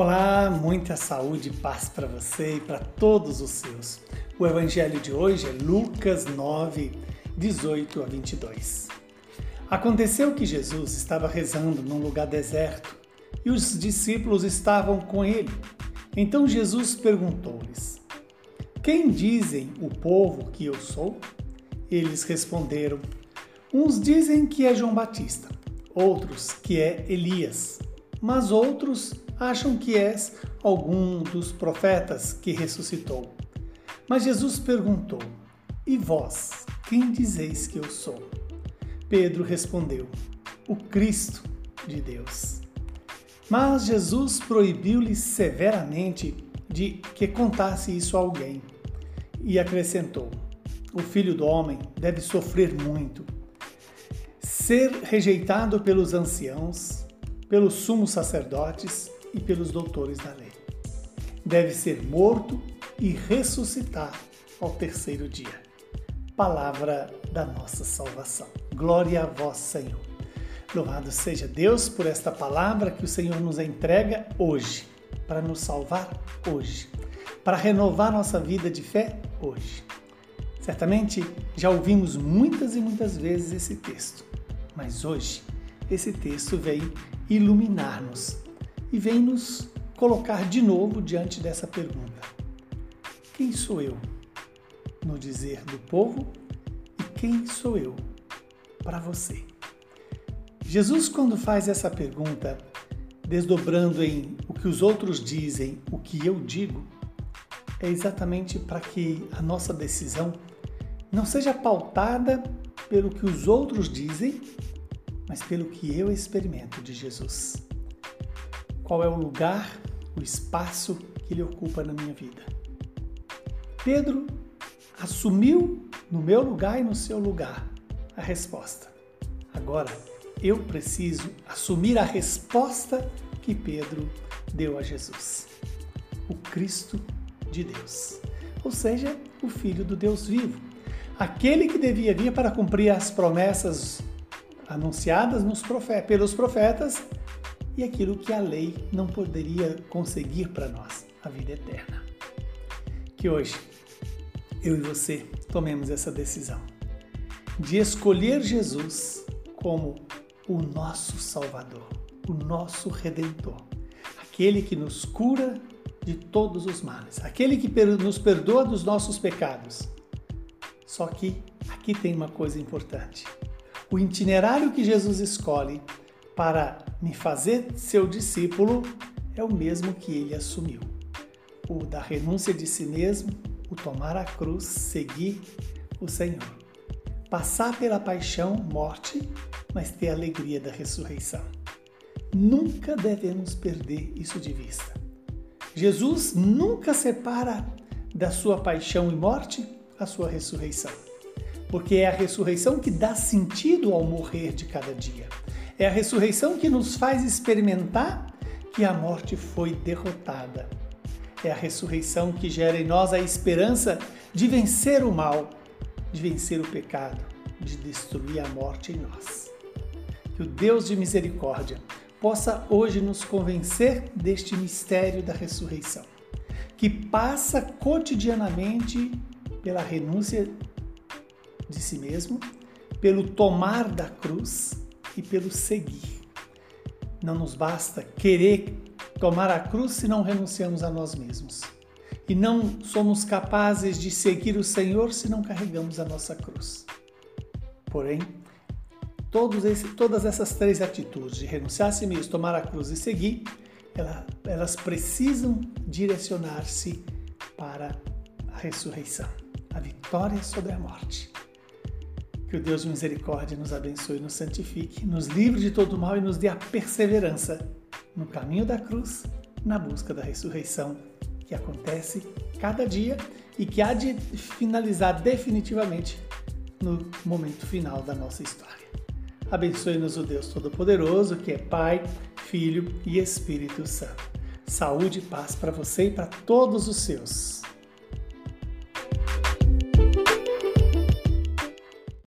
Olá, muita saúde e paz para você e para todos os seus. O evangelho de hoje é Lucas 9, 18 a 22. Aconteceu que Jesus estava rezando num lugar deserto e os discípulos estavam com ele. Então Jesus perguntou-lhes: Quem dizem o povo que eu sou? Eles responderam: Uns dizem que é João Batista, outros que é Elias, mas outros acham que és algum dos profetas que ressuscitou. Mas Jesus perguntou: E vós, quem dizeis que eu sou? Pedro respondeu: O Cristo de Deus. Mas Jesus proibiu-lhe severamente de que contasse isso a alguém e acrescentou: O filho do homem deve sofrer muito ser rejeitado pelos anciãos, pelos sumos sacerdotes e pelos doutores da lei. Deve ser morto e ressuscitar ao terceiro dia. Palavra da nossa salvação. Glória a vós, Senhor. Louvado seja Deus por esta palavra que o Senhor nos entrega hoje, para nos salvar hoje, para renovar nossa vida de fé hoje. Certamente já ouvimos muitas e muitas vezes esse texto, mas hoje esse texto vem iluminar-nos e vem nos colocar de novo diante dessa pergunta: Quem sou eu? No dizer do povo, e quem sou eu para você? Jesus, quando faz essa pergunta, desdobrando em o que os outros dizem, o que eu digo, é exatamente para que a nossa decisão não seja pautada pelo que os outros dizem, mas pelo que eu experimento de Jesus. Qual é o lugar, o espaço que ele ocupa na minha vida? Pedro assumiu no meu lugar e no seu lugar a resposta. Agora, eu preciso assumir a resposta que Pedro deu a Jesus. O Cristo de Deus, ou seja, o Filho do Deus vivo, aquele que devia vir para cumprir as promessas anunciadas pelos profetas e aquilo que a lei não poderia conseguir para nós, a vida eterna. Que hoje eu e você tomemos essa decisão de escolher Jesus como o nosso Salvador, o nosso Redentor, aquele que nos cura de todos os males, aquele que nos perdoa dos nossos pecados. Só que aqui tem uma coisa importante o itinerário que Jesus escolhe para me fazer seu discípulo é o mesmo que ele assumiu: o da renúncia de si mesmo, o tomar a cruz, seguir o Senhor. Passar pela paixão, morte, mas ter a alegria da ressurreição. Nunca devemos perder isso de vista. Jesus nunca separa da sua paixão e morte a sua ressurreição porque é a ressurreição que dá sentido ao morrer de cada dia. É a ressurreição que nos faz experimentar que a morte foi derrotada. É a ressurreição que gera em nós a esperança de vencer o mal, de vencer o pecado, de destruir a morte em nós. Que o Deus de misericórdia possa hoje nos convencer deste mistério da ressurreição, que passa cotidianamente pela renúncia de si mesmo, pelo tomar da cruz e pelo seguir. Não nos basta querer tomar a cruz se não renunciamos a nós mesmos. E não somos capazes de seguir o Senhor se não carregamos a nossa cruz. Porém, esse, todas essas três atitudes, de renunciar a si mesmo, tomar a cruz e seguir, elas precisam direcionar-se para a ressurreição, a vitória sobre a morte. Que o Deus de misericórdia nos abençoe, nos santifique, nos livre de todo mal e nos dê a perseverança no caminho da cruz, na busca da ressurreição que acontece cada dia e que há de finalizar definitivamente no momento final da nossa história. Abençoe-nos o Deus Todo-Poderoso, que é Pai, Filho e Espírito Santo. Saúde e paz para você e para todos os seus.